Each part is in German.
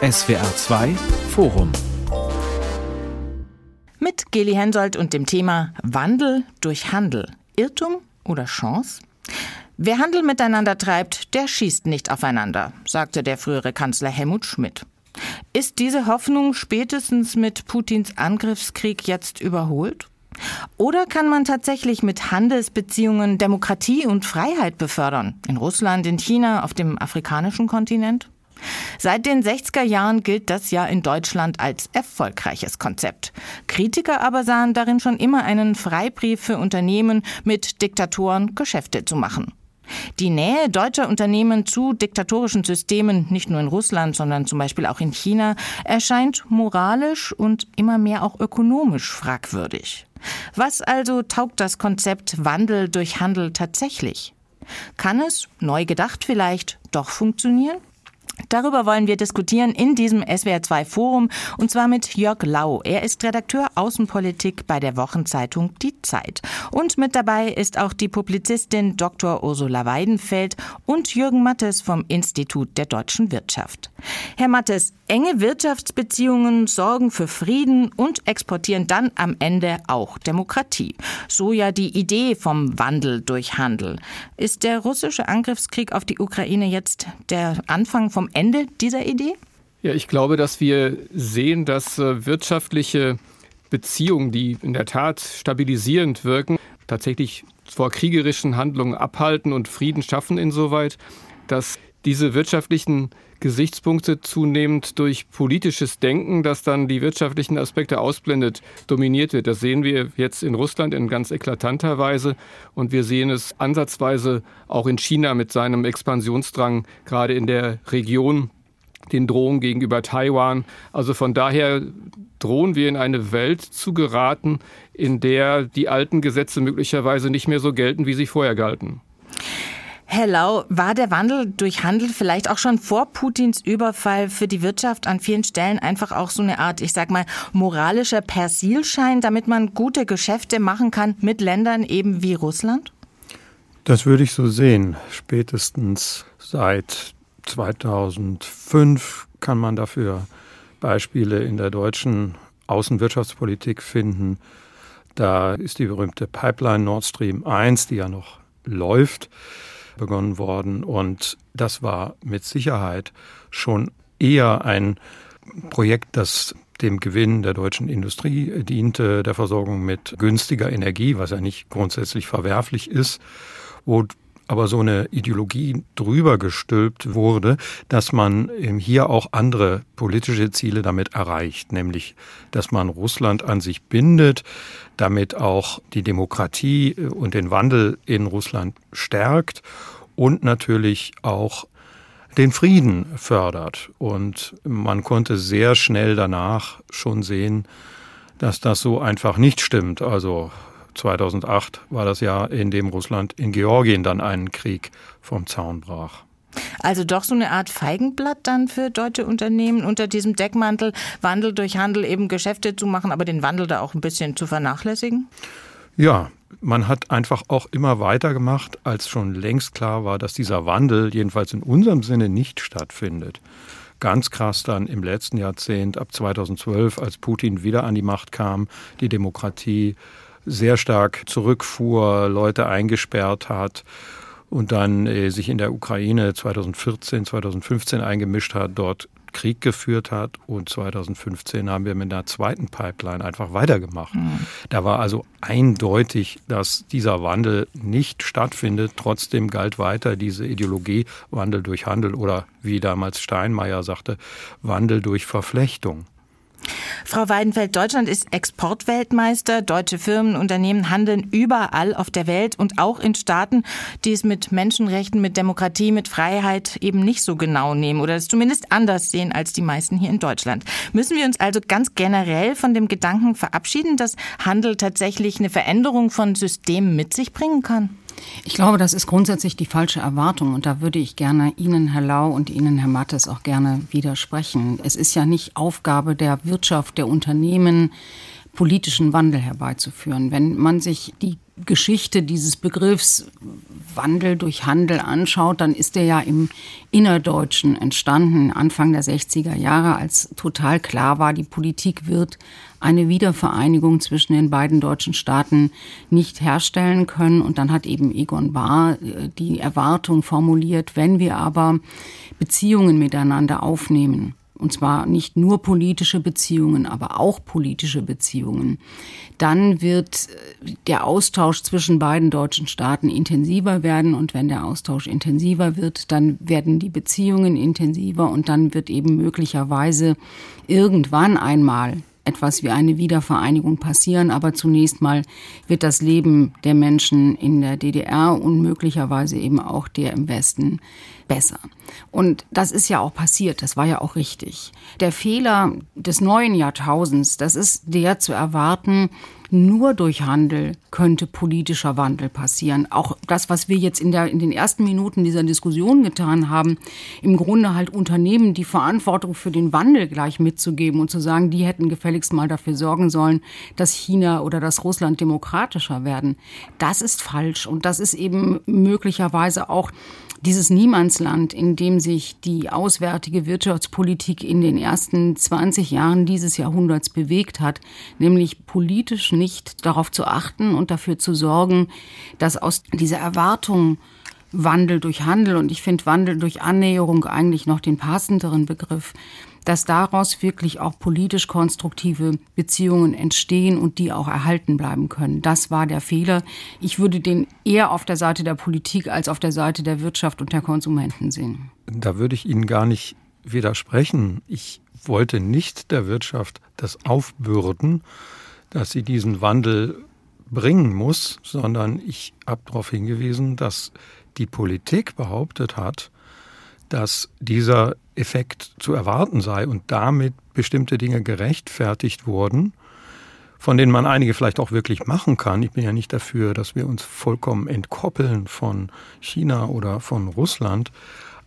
SWR 2 Forum mit Geli Hensoldt und dem Thema Wandel durch Handel. Irrtum oder Chance? Wer Handel miteinander treibt, der schießt nicht aufeinander, sagte der frühere Kanzler Helmut Schmidt. Ist diese Hoffnung spätestens mit Putins Angriffskrieg jetzt überholt? Oder kann man tatsächlich mit Handelsbeziehungen Demokratie und Freiheit befördern? In Russland, in China, auf dem afrikanischen Kontinent? Seit den 60er Jahren gilt das ja in Deutschland als erfolgreiches Konzept. Kritiker aber sahen darin schon immer einen Freibrief für Unternehmen, mit Diktatoren Geschäfte zu machen. Die Nähe deutscher Unternehmen zu diktatorischen Systemen, nicht nur in Russland, sondern zum Beispiel auch in China, erscheint moralisch und immer mehr auch ökonomisch fragwürdig. Was also taugt das Konzept Wandel durch Handel tatsächlich? Kann es, neu gedacht vielleicht, doch funktionieren? Darüber wollen wir diskutieren in diesem SWR2 Forum und zwar mit Jörg Lau. Er ist Redakteur Außenpolitik bei der Wochenzeitung Die Zeit. Und mit dabei ist auch die Publizistin Dr. Ursula Weidenfeld und Jürgen Mattes vom Institut der deutschen Wirtschaft. Herr Mattes, enge Wirtschaftsbeziehungen sorgen für Frieden und exportieren dann am Ende auch Demokratie. So ja die Idee vom Wandel durch Handel. Ist der russische Angriffskrieg auf die Ukraine jetzt der Anfang vom Ende dieser Idee? Ja, ich glaube, dass wir sehen, dass äh, wirtschaftliche Beziehungen, die in der Tat stabilisierend wirken, tatsächlich vor kriegerischen Handlungen abhalten und Frieden schaffen insoweit, dass diese wirtschaftlichen Gesichtspunkte zunehmend durch politisches Denken, das dann die wirtschaftlichen Aspekte ausblendet, dominiert wird. Das sehen wir jetzt in Russland in ganz eklatanter Weise und wir sehen es ansatzweise auch in China mit seinem Expansionsdrang, gerade in der Region, den Drohungen gegenüber Taiwan. Also von daher drohen wir in eine Welt zu geraten, in der die alten Gesetze möglicherweise nicht mehr so gelten, wie sie vorher galten. Herr Lau, war der Wandel durch Handel vielleicht auch schon vor Putins Überfall für die Wirtschaft an vielen Stellen einfach auch so eine Art, ich sag mal, moralischer Persilschein, damit man gute Geschäfte machen kann mit Ländern eben wie Russland? Das würde ich so sehen. Spätestens seit 2005 kann man dafür Beispiele in der deutschen Außenwirtschaftspolitik finden. Da ist die berühmte Pipeline Nord Stream 1, die ja noch läuft begonnen worden. Und das war mit Sicherheit schon eher ein Projekt, das dem Gewinn der deutschen Industrie diente, der Versorgung mit günstiger Energie, was ja nicht grundsätzlich verwerflich ist, wo aber so eine Ideologie drüber gestülpt wurde, dass man hier auch andere politische Ziele damit erreicht, nämlich dass man Russland an sich bindet, damit auch die Demokratie und den Wandel in Russland stärkt und natürlich auch den Frieden fördert. Und man konnte sehr schnell danach schon sehen, dass das so einfach nicht stimmt. Also 2008 war das Jahr, in dem Russland in Georgien dann einen Krieg vom Zaun brach. Also doch so eine Art Feigenblatt dann für deutsche Unternehmen unter diesem Deckmantel Wandel durch Handel eben Geschäfte zu machen, aber den Wandel da auch ein bisschen zu vernachlässigen? Ja, man hat einfach auch immer weitergemacht, als schon längst klar war, dass dieser Wandel jedenfalls in unserem Sinne nicht stattfindet. Ganz krass dann im letzten Jahrzehnt, ab 2012, als Putin wieder an die Macht kam, die Demokratie sehr stark zurückfuhr, Leute eingesperrt hat und dann äh, sich in der Ukraine 2014, 2015 eingemischt hat, dort Krieg geführt hat. Und 2015 haben wir mit einer zweiten Pipeline einfach weitergemacht. Mhm. Da war also eindeutig, dass dieser Wandel nicht stattfindet. Trotzdem galt weiter diese Ideologie Wandel durch Handel oder wie damals Steinmeier sagte, Wandel durch Verflechtung. Frau Weidenfeld, Deutschland ist Exportweltmeister. Deutsche Firmen, Unternehmen handeln überall auf der Welt und auch in Staaten, die es mit Menschenrechten, mit Demokratie, mit Freiheit eben nicht so genau nehmen oder es zumindest anders sehen als die meisten hier in Deutschland. Müssen wir uns also ganz generell von dem Gedanken verabschieden, dass Handel tatsächlich eine Veränderung von Systemen mit sich bringen kann? Ich glaube, das ist grundsätzlich die falsche Erwartung und da würde ich gerne Ihnen, Herr Lau, und Ihnen, Herr Mattes, auch gerne widersprechen. Es ist ja nicht Aufgabe der Wirtschaft, der Unternehmen, politischen Wandel herbeizuführen. Wenn man sich die Geschichte dieses Begriffs Wandel durch Handel anschaut, dann ist er ja im Innerdeutschen entstanden, Anfang der 60er Jahre, als total klar war, die Politik wird eine Wiedervereinigung zwischen den beiden deutschen Staaten nicht herstellen können. Und dann hat eben Egon Bahr äh, die Erwartung formuliert, wenn wir aber Beziehungen miteinander aufnehmen, und zwar nicht nur politische Beziehungen, aber auch politische Beziehungen, dann wird äh, der Austausch zwischen beiden deutschen Staaten intensiver werden. Und wenn der Austausch intensiver wird, dann werden die Beziehungen intensiver und dann wird eben möglicherweise irgendwann einmal etwas wie eine Wiedervereinigung passieren, aber zunächst mal wird das Leben der Menschen in der DDR und möglicherweise eben auch der im Westen besser. Und das ist ja auch passiert, das war ja auch richtig. Der Fehler des neuen Jahrtausends, das ist der zu erwarten, nur durch Handel könnte politischer Wandel passieren. Auch das, was wir jetzt in, der, in den ersten Minuten dieser Diskussion getan haben, im Grunde halt Unternehmen die Verantwortung für den Wandel gleich mitzugeben und zu sagen, die hätten gefälligst mal dafür sorgen sollen, dass China oder dass Russland demokratischer werden. Das ist falsch und das ist eben möglicherweise auch dieses Niemandsland, in dem sich die auswärtige Wirtschaftspolitik in den ersten 20 Jahren dieses Jahrhunderts bewegt hat, nämlich politisch nicht darauf zu achten und dafür zu sorgen, dass aus dieser Erwartung Wandel durch Handel und ich finde Wandel durch Annäherung eigentlich noch den passenderen Begriff, dass daraus wirklich auch politisch konstruktive Beziehungen entstehen und die auch erhalten bleiben können. Das war der Fehler. Ich würde den eher auf der Seite der Politik als auf der Seite der Wirtschaft und der Konsumenten sehen. Da würde ich Ihnen gar nicht widersprechen. Ich wollte nicht der Wirtschaft das aufbürden, dass sie diesen Wandel bringen muss, sondern ich habe darauf hingewiesen, dass die Politik behauptet hat, dass dieser Effekt zu erwarten sei und damit bestimmte Dinge gerechtfertigt wurden, von denen man einige vielleicht auch wirklich machen kann. Ich bin ja nicht dafür, dass wir uns vollkommen entkoppeln von China oder von Russland,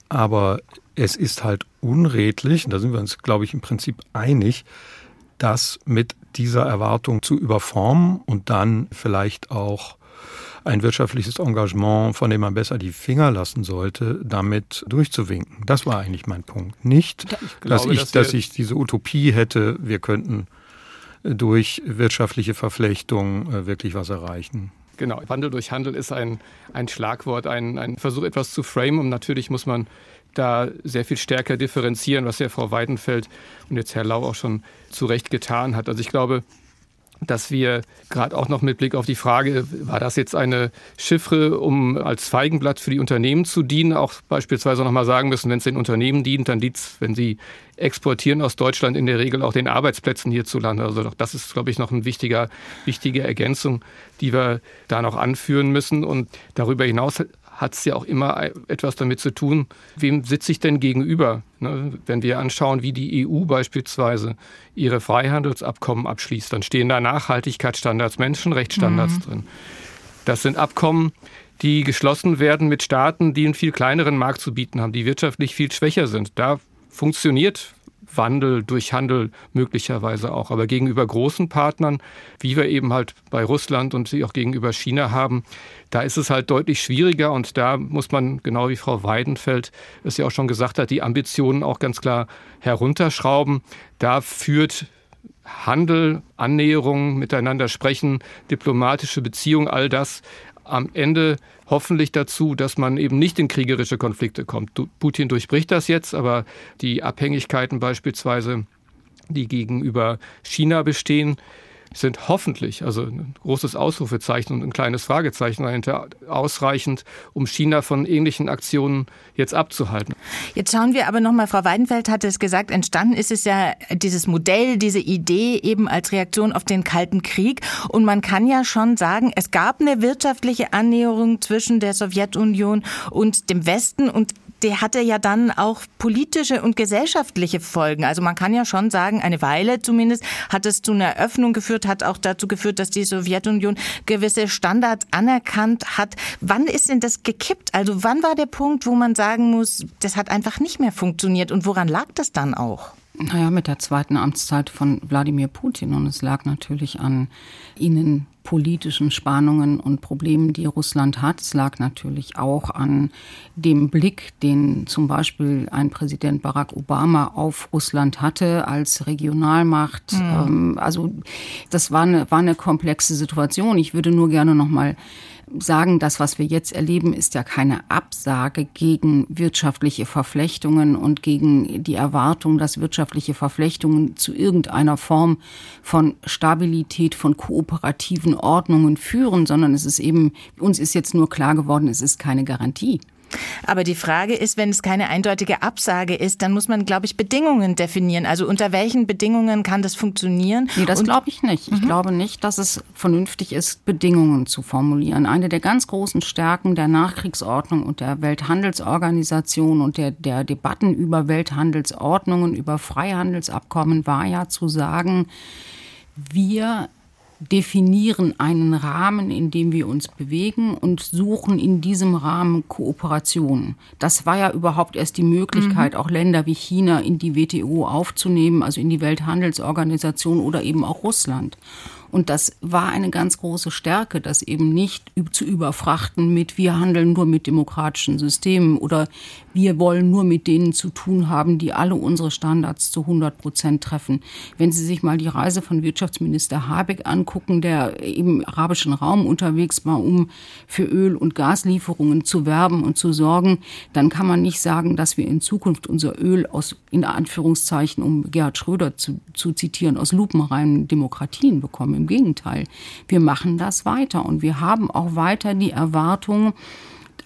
aber es ist halt unredlich, und da sind wir uns, glaube ich, im Prinzip einig, das mit dieser Erwartung zu überformen und dann vielleicht auch ein wirtschaftliches Engagement, von dem man besser die Finger lassen sollte, damit durchzuwinken. Das war eigentlich mein Punkt. Nicht, ich glaube, dass, ich, dass, dass ich diese Utopie hätte, wir könnten durch wirtschaftliche Verflechtung äh, wirklich was erreichen. Genau, Wandel durch Handel ist ein, ein Schlagwort, ein, ein Versuch, etwas zu framen. Und natürlich muss man da sehr viel stärker differenzieren, was ja Frau Weidenfeld und jetzt Herr Lau auch schon zu Recht getan hat. Also ich glaube, dass wir gerade auch noch mit Blick auf die Frage, war das jetzt eine Chiffre, um als Feigenblatt für die Unternehmen zu dienen, auch beispielsweise nochmal sagen müssen, wenn es den Unternehmen dient, dann dient es, wenn sie exportieren aus Deutschland in der Regel auch den Arbeitsplätzen hierzulande. Also das ist, glaube ich, noch eine wichtiger, wichtige Ergänzung, die wir da noch anführen müssen. Und darüber hinaus hat es ja auch immer etwas damit zu tun, wem sitze ich denn gegenüber? Ne? Wenn wir anschauen, wie die EU beispielsweise ihre Freihandelsabkommen abschließt, dann stehen da Nachhaltigkeitsstandards, Menschenrechtsstandards mhm. drin. Das sind Abkommen, die geschlossen werden mit Staaten, die einen viel kleineren Markt zu bieten haben, die wirtschaftlich viel schwächer sind. Da funktioniert Wandel durch Handel möglicherweise auch. Aber gegenüber großen Partnern, wie wir eben halt bei Russland und auch gegenüber China haben, da ist es halt deutlich schwieriger und da muss man, genau wie Frau Weidenfeld es ja auch schon gesagt hat, die Ambitionen auch ganz klar herunterschrauben. Da führt Handel, Annäherung, miteinander sprechen, diplomatische Beziehungen, all das am Ende hoffentlich dazu, dass man eben nicht in kriegerische Konflikte kommt. Putin durchbricht das jetzt, aber die Abhängigkeiten beispielsweise, die gegenüber China bestehen, sind hoffentlich, also ein großes Ausrufezeichen und ein kleines Fragezeichen dahinter, ausreichend, um China von ähnlichen Aktionen jetzt abzuhalten. Jetzt schauen wir aber nochmal, Frau Weidenfeld hatte es gesagt, entstanden ist es ja dieses Modell, diese Idee eben als Reaktion auf den Kalten Krieg. Und man kann ja schon sagen, es gab eine wirtschaftliche Annäherung zwischen der Sowjetunion und dem Westen und der hatte ja dann auch politische und gesellschaftliche Folgen. Also man kann ja schon sagen, eine Weile zumindest hat es zu einer Öffnung geführt, hat auch dazu geführt, dass die Sowjetunion gewisse Standards anerkannt hat. Wann ist denn das gekippt? Also wann war der Punkt, wo man sagen muss, das hat einfach nicht mehr funktioniert und woran lag das dann auch? Naja, mit der zweiten Amtszeit von Wladimir Putin. Und es lag natürlich an innenpolitischen Spannungen und Problemen, die Russland hat. Es lag natürlich auch an dem Blick, den zum Beispiel ein Präsident Barack Obama auf Russland hatte als Regionalmacht. Mhm. Also das war eine, war eine komplexe Situation. Ich würde nur gerne noch mal sagen, das, was wir jetzt erleben, ist ja keine Absage gegen wirtschaftliche Verflechtungen und gegen die Erwartung, dass wirtschaftliche Verflechtungen zu irgendeiner Form von Stabilität, von kooperativen Ordnungen führen, sondern es ist eben, uns ist jetzt nur klar geworden, es ist keine Garantie. Aber die Frage ist, wenn es keine eindeutige Absage ist, dann muss man, glaube ich, Bedingungen definieren. Also unter welchen Bedingungen kann das funktionieren? Nee, das glaube ich nicht. Ich mhm. glaube nicht, dass es vernünftig ist, Bedingungen zu formulieren. Eine der ganz großen Stärken der Nachkriegsordnung und der Welthandelsorganisation und der, der Debatten über Welthandelsordnungen, über Freihandelsabkommen war ja zu sagen, wir definieren einen Rahmen, in dem wir uns bewegen und suchen in diesem Rahmen Kooperation. Das war ja überhaupt erst die Möglichkeit, mhm. auch Länder wie China in die WTO aufzunehmen, also in die Welthandelsorganisation oder eben auch Russland. Und das war eine ganz große Stärke, das eben nicht zu überfrachten mit, wir handeln nur mit demokratischen Systemen oder wir wollen nur mit denen zu tun haben, die alle unsere Standards zu 100 Prozent treffen. Wenn Sie sich mal die Reise von Wirtschaftsminister Habeck angucken, der im arabischen Raum unterwegs war, um für Öl- und Gaslieferungen zu werben und zu sorgen, dann kann man nicht sagen, dass wir in Zukunft unser Öl aus, in Anführungszeichen, um Gerhard Schröder zu, zu zitieren, aus lupenreinen Demokratien bekommen. Im Gegenteil, wir machen das weiter und wir haben auch weiter die Erwartung,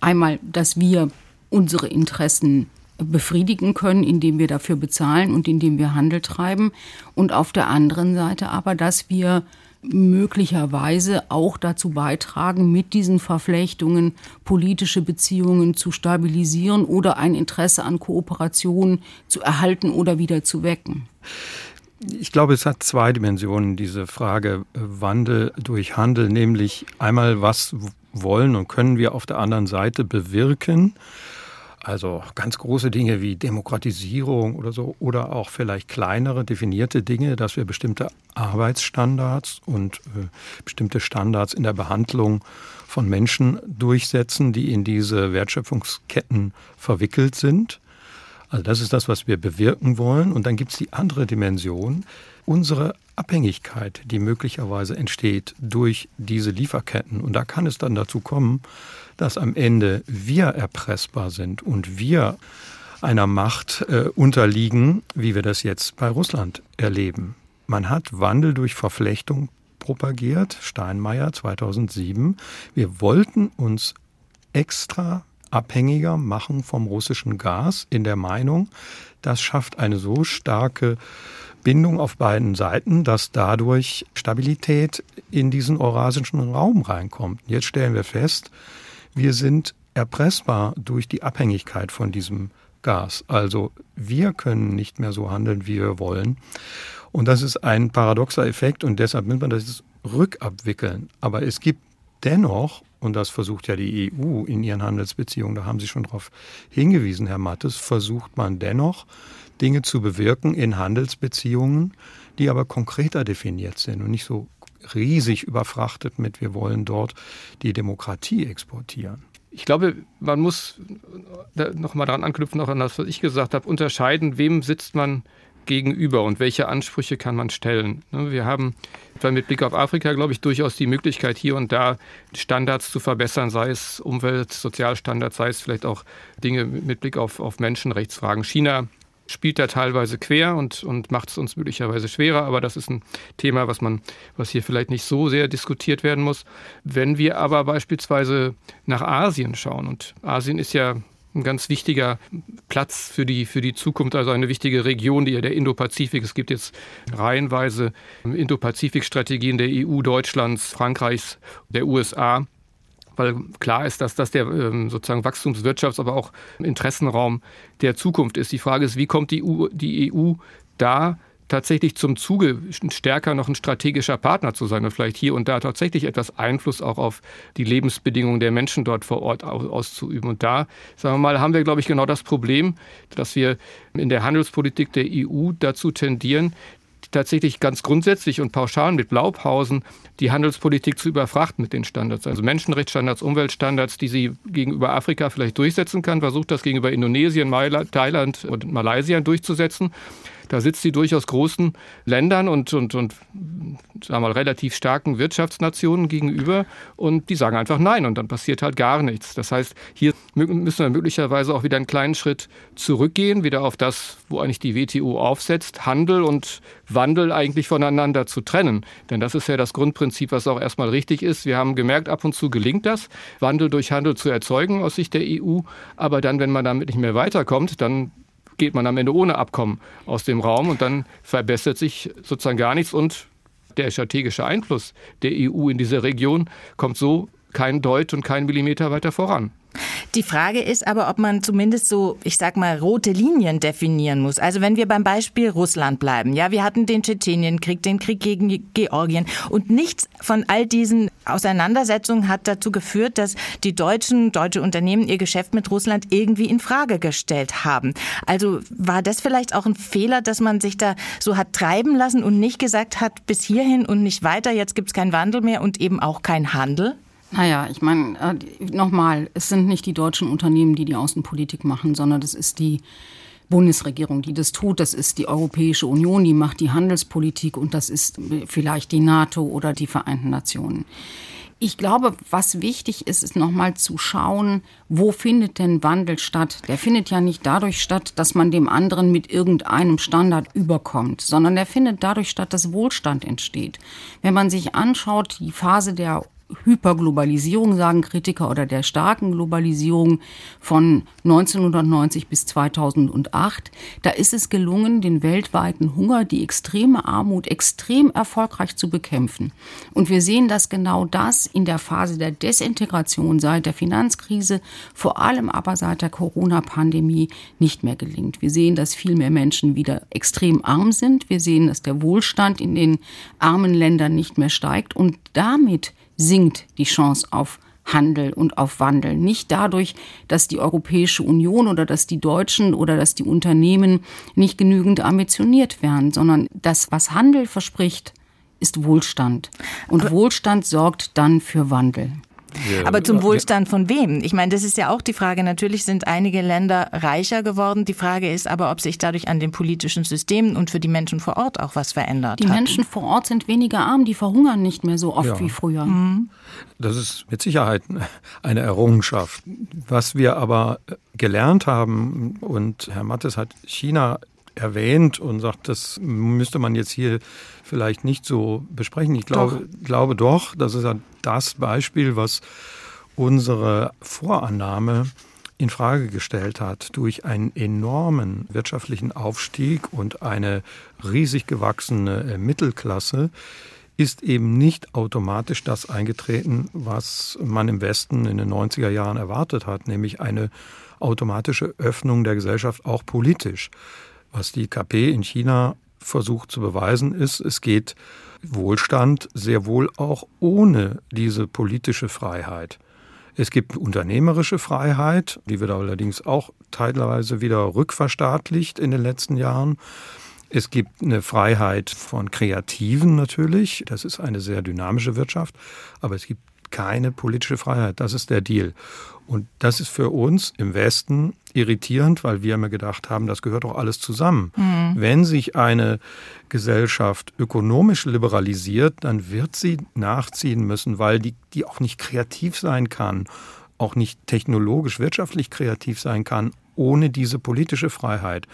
einmal, dass wir unsere Interessen befriedigen können, indem wir dafür bezahlen und indem wir Handel treiben. Und auf der anderen Seite aber, dass wir möglicherweise auch dazu beitragen, mit diesen Verflechtungen politische Beziehungen zu stabilisieren oder ein Interesse an Kooperation zu erhalten oder wieder zu wecken. Ich glaube, es hat zwei Dimensionen, diese Frage äh, Wandel durch Handel, nämlich einmal, was wollen und können wir auf der anderen Seite bewirken. Also ganz große Dinge wie Demokratisierung oder so oder auch vielleicht kleinere definierte Dinge, dass wir bestimmte Arbeitsstandards und äh, bestimmte Standards in der Behandlung von Menschen durchsetzen, die in diese Wertschöpfungsketten verwickelt sind. Also das ist das, was wir bewirken wollen. Und dann gibt es die andere Dimension, unsere Abhängigkeit, die möglicherweise entsteht durch diese Lieferketten. Und da kann es dann dazu kommen, dass am Ende wir erpressbar sind und wir einer Macht äh, unterliegen, wie wir das jetzt bei Russland erleben. Man hat Wandel durch Verflechtung propagiert, Steinmeier 2007. Wir wollten uns extra abhängiger machen vom russischen Gas in der Meinung, das schafft eine so starke Bindung auf beiden Seiten, dass dadurch Stabilität in diesen eurasischen Raum reinkommt. Jetzt stellen wir fest, wir sind erpressbar durch die Abhängigkeit von diesem Gas. Also wir können nicht mehr so handeln, wie wir wollen. Und das ist ein paradoxer Effekt und deshalb muss man das rückabwickeln. Aber es gibt dennoch und das versucht ja die EU in ihren Handelsbeziehungen, da haben Sie schon darauf hingewiesen, Herr Mattes, versucht man dennoch, Dinge zu bewirken in Handelsbeziehungen, die aber konkreter definiert sind und nicht so riesig überfrachtet mit, wir wollen dort die Demokratie exportieren. Ich glaube, man muss noch mal daran anknüpfen, auch an das, was ich gesagt habe, unterscheiden, wem sitzt man gegenüber und welche Ansprüche kann man stellen. Ne, wir haben mit Blick auf Afrika, glaube ich, durchaus die Möglichkeit, hier und da Standards zu verbessern, sei es Umwelt, Sozialstandards, sei es vielleicht auch Dinge mit Blick auf, auf Menschenrechtsfragen. China spielt da teilweise quer und, und macht es uns möglicherweise schwerer, aber das ist ein Thema, was man, was hier vielleicht nicht so sehr diskutiert werden muss. Wenn wir aber beispielsweise nach Asien schauen, und Asien ist ja ein ganz wichtiger Platz für die, für die Zukunft, also eine wichtige Region, die der Indo-Pazifik. Es gibt jetzt reihenweise Indo-Pazifik-Strategien der EU, Deutschlands, Frankreichs, der USA weil klar ist, dass das der ähm, sozusagen Wachstumswirtschafts-, aber auch Interessenraum der Zukunft ist. Die Frage ist, wie kommt die EU, die EU da tatsächlich zum Zuge, stärker noch ein strategischer Partner zu sein und vielleicht hier und da tatsächlich etwas Einfluss auch auf die Lebensbedingungen der Menschen dort vor Ort auszuüben. Und da, sagen wir mal, haben wir, glaube ich, genau das Problem, dass wir in der Handelspolitik der EU dazu tendieren, tatsächlich ganz grundsätzlich und pauschal mit Blaupausen die Handelspolitik zu überfrachten mit den Standards. Also Menschenrechtsstandards, Umweltstandards, die sie gegenüber Afrika vielleicht durchsetzen kann, versucht das gegenüber Indonesien, Thailand und Malaysia durchzusetzen. Da sitzt sie durchaus großen Ländern und, und, und sagen mal, relativ starken Wirtschaftsnationen gegenüber und die sagen einfach Nein und dann passiert halt gar nichts. Das heißt, hier müssen wir möglicherweise auch wieder einen kleinen Schritt zurückgehen, wieder auf das, wo eigentlich die WTO aufsetzt, Handel und Wandel eigentlich voneinander zu trennen. Denn das ist ja das Grundprinzip, was auch erstmal richtig ist. Wir haben gemerkt, ab und zu gelingt das, Wandel durch Handel zu erzeugen aus Sicht der EU. Aber dann, wenn man damit nicht mehr weiterkommt, dann geht man am Ende ohne Abkommen aus dem Raum und dann verbessert sich sozusagen gar nichts und der strategische Einfluss der EU in dieser Region kommt so kein Deut und kein Millimeter weiter voran. Die Frage ist aber, ob man zumindest so, ich sag mal, rote Linien definieren muss. Also wenn wir beim Beispiel Russland bleiben. Ja, wir hatten den Tschetschenienkrieg, den Krieg gegen Georgien und nichts von all diesen Auseinandersetzungen hat dazu geführt, dass die deutschen, deutsche Unternehmen ihr Geschäft mit Russland irgendwie in Frage gestellt haben. Also war das vielleicht auch ein Fehler, dass man sich da so hat treiben lassen und nicht gesagt hat, bis hierhin und nicht weiter, jetzt gibt es keinen Wandel mehr und eben auch kein Handel? Naja, ich meine, äh, nochmal, es sind nicht die deutschen Unternehmen, die die Außenpolitik machen, sondern das ist die Bundesregierung, die das tut. Das ist die Europäische Union, die macht die Handelspolitik und das ist vielleicht die NATO oder die Vereinten Nationen. Ich glaube, was wichtig ist, ist nochmal zu schauen, wo findet denn Wandel statt? Der findet ja nicht dadurch statt, dass man dem anderen mit irgendeinem Standard überkommt, sondern der findet dadurch statt, dass Wohlstand entsteht. Wenn man sich anschaut, die Phase der Hyperglobalisierung, sagen Kritiker, oder der starken Globalisierung von 1990 bis 2008, da ist es gelungen, den weltweiten Hunger, die extreme Armut extrem erfolgreich zu bekämpfen. Und wir sehen, dass genau das in der Phase der Desintegration seit der Finanzkrise, vor allem aber seit der Corona-Pandemie nicht mehr gelingt. Wir sehen, dass viel mehr Menschen wieder extrem arm sind. Wir sehen, dass der Wohlstand in den armen Ländern nicht mehr steigt und damit sinkt die Chance auf Handel und auf Wandel. Nicht dadurch, dass die Europäische Union oder dass die Deutschen oder dass die Unternehmen nicht genügend ambitioniert werden, sondern das, was Handel verspricht, ist Wohlstand. Und Aber Wohlstand sorgt dann für Wandel. Aber zum Wohlstand von wem? Ich meine, das ist ja auch die Frage. Natürlich sind einige Länder reicher geworden. Die Frage ist aber, ob sich dadurch an den politischen Systemen und für die Menschen vor Ort auch was verändert. Die Menschen vor Ort sind weniger arm, die verhungern nicht mehr so oft ja. wie früher. Mhm. Das ist mit Sicherheit eine Errungenschaft. Was wir aber gelernt haben, und Herr Mattes hat China erwähnt und sagt, das müsste man jetzt hier vielleicht nicht so besprechen. Ich glaube doch, glaube doch das ist ja das Beispiel, was unsere Vorannahme in Frage gestellt hat durch einen enormen wirtschaftlichen Aufstieg und eine riesig gewachsene äh, Mittelklasse ist eben nicht automatisch das eingetreten, was man im Westen in den 90er Jahren erwartet hat, nämlich eine automatische Öffnung der Gesellschaft auch politisch. Was die KP in China versucht zu beweisen, ist, es geht Wohlstand sehr wohl auch ohne diese politische Freiheit. Es gibt unternehmerische Freiheit, die wird allerdings auch teilweise wieder rückverstaatlicht in den letzten Jahren. Es gibt eine Freiheit von Kreativen natürlich. Das ist eine sehr dynamische Wirtschaft. Aber es gibt keine politische Freiheit. Das ist der Deal. Und das ist für uns im Westen irritierend, weil wir immer gedacht haben, das gehört doch alles zusammen. Mhm. Wenn sich eine Gesellschaft ökonomisch liberalisiert, dann wird sie nachziehen müssen, weil die, die auch nicht kreativ sein kann, auch nicht technologisch, wirtschaftlich kreativ sein kann, ohne diese politische Freiheit.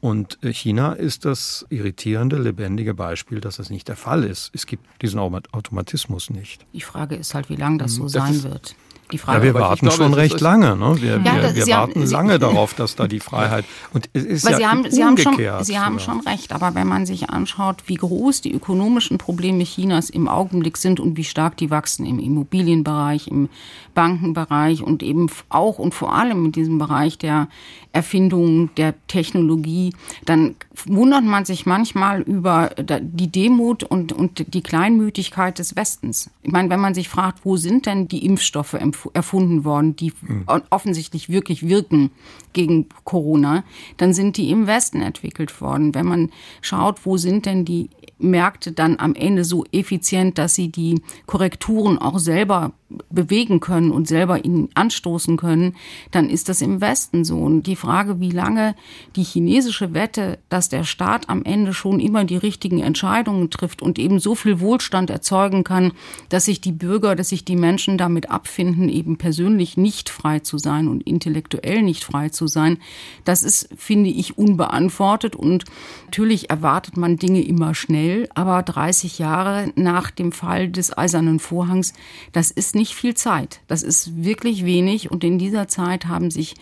Und China ist das irritierende, lebendige Beispiel, dass das nicht der Fall ist. Es gibt diesen Automatismus nicht. Die Frage ist halt, wie lange das so mhm. das sein wird. Die Frage. Ja, wir warten glaube, schon recht lange. Ne? Wir, ja, wir, wir warten haben, lange darauf, dass da die Freiheit. Und es ist ja Sie haben, Sie haben, schon, Sie haben schon recht, aber wenn man sich anschaut, wie groß die ökonomischen Probleme Chinas im Augenblick sind und wie stark die wachsen im Immobilienbereich, im Bankenbereich und eben auch und vor allem in diesem Bereich der Erfindungen, der Technologie, dann wundert man sich manchmal über die Demut und, und die Kleinmütigkeit des Westens. Ich meine, wenn man sich fragt, wo sind denn die Impfstoffe erfunden worden, die mhm. offensichtlich wirklich wirken gegen Corona, dann sind die im Westen entwickelt worden. Wenn man schaut, wo sind denn die Märkte dann am Ende so effizient, dass sie die Korrekturen auch selber bewegen können und selber ihnen anstoßen können, dann ist das im Westen so. Und die Frage, wie lange die chinesische Wette, dass der Staat am Ende schon immer die richtigen Entscheidungen trifft und eben so viel Wohlstand erzeugen kann, dass sich die Bürger, dass sich die Menschen damit abfinden, eben persönlich nicht frei zu sein und intellektuell nicht frei zu sein, das ist, finde ich, unbeantwortet. Und natürlich erwartet man Dinge immer schnell, aber 30 Jahre nach dem Fall des Eisernen Vorhangs, das ist nicht viel Zeit. Das ist wirklich wenig und in dieser Zeit haben sich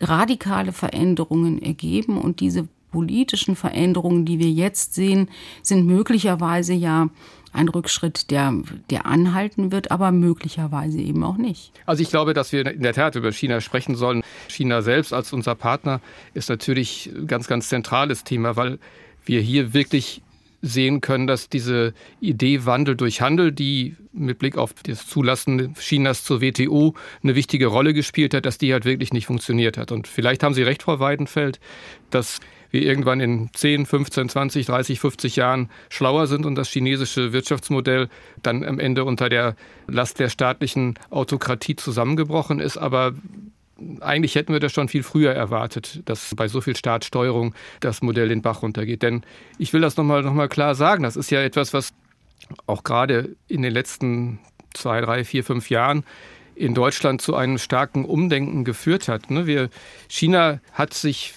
radikale Veränderungen ergeben und diese politischen Veränderungen, die wir jetzt sehen, sind möglicherweise ja ein Rückschritt, der, der anhalten wird, aber möglicherweise eben auch nicht. Also ich glaube, dass wir in der Tat über China sprechen sollen. China selbst als unser Partner ist natürlich ein ganz, ganz zentrales Thema, weil wir hier wirklich sehen können, dass diese Idee Wandel durch Handel, die mit Blick auf das Zulassen Chinas zur WTO eine wichtige Rolle gespielt hat, dass die halt wirklich nicht funktioniert hat. Und vielleicht haben Sie recht, Frau Weidenfeld, dass wir irgendwann in 10, 15, 20, 30, 50 Jahren schlauer sind und das chinesische Wirtschaftsmodell dann am Ende unter der Last der staatlichen Autokratie zusammengebrochen ist. Aber eigentlich hätten wir das schon viel früher erwartet, dass bei so viel Staatssteuerung das Modell den Bach runtergeht. Denn ich will das nochmal noch mal klar sagen, das ist ja etwas, was auch gerade in den letzten zwei, drei, vier, fünf Jahren in Deutschland zu einem starken Umdenken geführt hat. Ne? Wir, China hat sich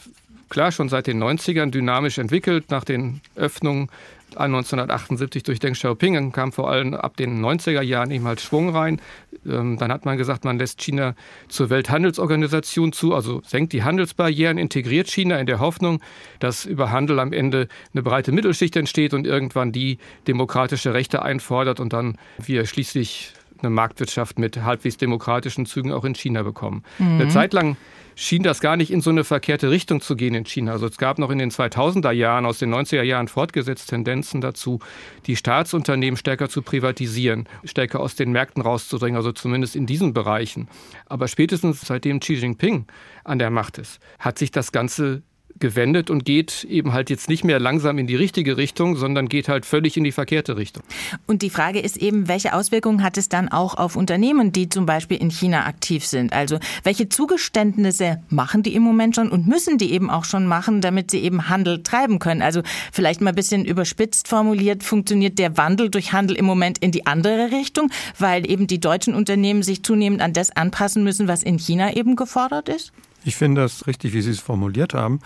klar schon seit den 90ern dynamisch entwickelt, nach den Öffnungen 1978 durch Deng Xiaoping, dann kam vor allem ab den 90er Jahren eben halt Schwung rein. Ähm, dann hat man gesagt, man lässt China zur Welthandelsorganisation zu, also senkt die Handelsbarrieren, integriert China in der Hoffnung, dass über Handel am Ende eine breite Mittelschicht entsteht und irgendwann die demokratische Rechte einfordert und dann wir schließlich eine Marktwirtschaft mit halbwegs demokratischen Zügen auch in China bekommen. Mhm. Eine Zeit lang schien das gar nicht in so eine verkehrte Richtung zu gehen in China. Also es gab noch in den 2000er Jahren, aus den 90er Jahren fortgesetzt Tendenzen dazu, die Staatsunternehmen stärker zu privatisieren, stärker aus den Märkten rauszudrängen, also zumindest in diesen Bereichen. Aber spätestens seitdem Xi Jinping an der Macht ist, hat sich das Ganze gewendet und geht eben halt jetzt nicht mehr langsam in die richtige Richtung, sondern geht halt völlig in die verkehrte Richtung. Und die Frage ist eben, welche Auswirkungen hat es dann auch auf Unternehmen, die zum Beispiel in China aktiv sind? Also welche Zugeständnisse machen die im Moment schon und müssen die eben auch schon machen, damit sie eben Handel treiben können? Also vielleicht mal ein bisschen überspitzt formuliert, funktioniert der Wandel durch Handel im Moment in die andere Richtung, weil eben die deutschen Unternehmen sich zunehmend an das anpassen müssen, was in China eben gefordert ist? Ich finde das richtig, wie Sie es formuliert haben.